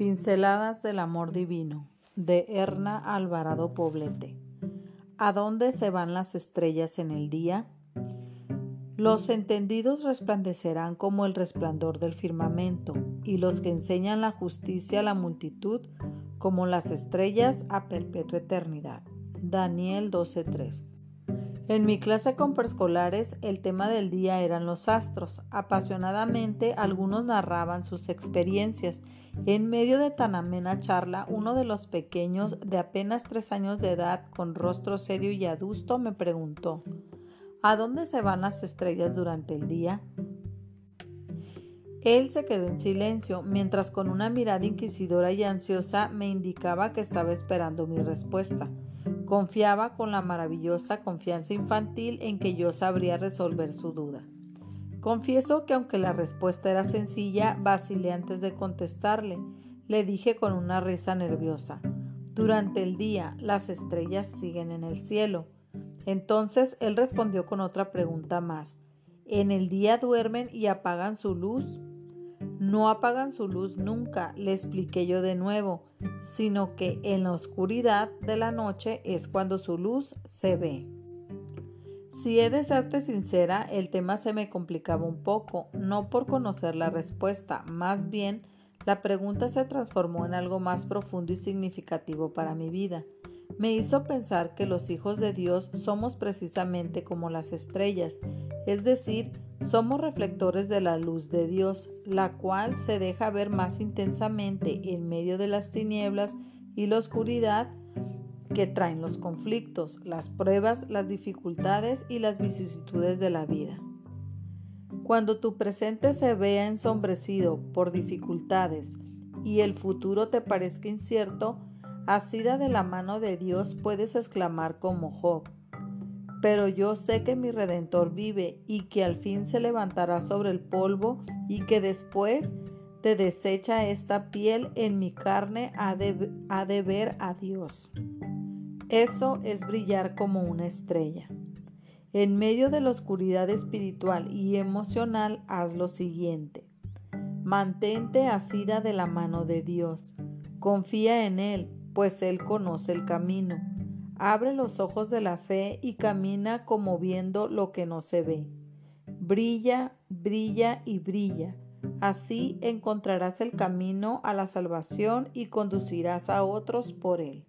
Pinceladas del Amor Divino de Erna Alvarado Poblete. ¿A dónde se van las estrellas en el día? Los entendidos resplandecerán como el resplandor del firmamento, y los que enseñan la justicia a la multitud como las estrellas a perpetua eternidad. Daniel 12:3 en mi clase con preescolares el tema del día eran los astros. Apasionadamente algunos narraban sus experiencias. En medio de tan amena charla, uno de los pequeños, de apenas tres años de edad, con rostro serio y adusto, me preguntó ¿A dónde se van las estrellas durante el día? Él se quedó en silencio, mientras con una mirada inquisidora y ansiosa me indicaba que estaba esperando mi respuesta. Confiaba con la maravillosa confianza infantil en que yo sabría resolver su duda. Confieso que aunque la respuesta era sencilla, vacilé antes de contestarle. Le dije con una risa nerviosa. Durante el día las estrellas siguen en el cielo. Entonces él respondió con otra pregunta más. ¿En el día duermen y apagan su luz? No apagan su luz nunca, le expliqué yo de nuevo, sino que en la oscuridad de la noche es cuando su luz se ve. Si he de serte sincera, el tema se me complicaba un poco, no por conocer la respuesta, más bien la pregunta se transformó en algo más profundo y significativo para mi vida me hizo pensar que los hijos de Dios somos precisamente como las estrellas, es decir, somos reflectores de la luz de Dios, la cual se deja ver más intensamente en medio de las tinieblas y la oscuridad que traen los conflictos, las pruebas, las dificultades y las vicisitudes de la vida. Cuando tu presente se vea ensombrecido por dificultades y el futuro te parezca incierto, Asida de la mano de Dios puedes exclamar como Job, pero yo sé que mi Redentor vive y que al fin se levantará sobre el polvo y que después te desecha esta piel en mi carne ha de, ha de ver a Dios. Eso es brillar como una estrella. En medio de la oscuridad espiritual y emocional, haz lo siguiente. Mantente asida de la mano de Dios. Confía en Él, pues Él conoce el camino. Abre los ojos de la fe y camina como viendo lo que no se ve. Brilla, brilla y brilla. Así encontrarás el camino a la salvación y conducirás a otros por él.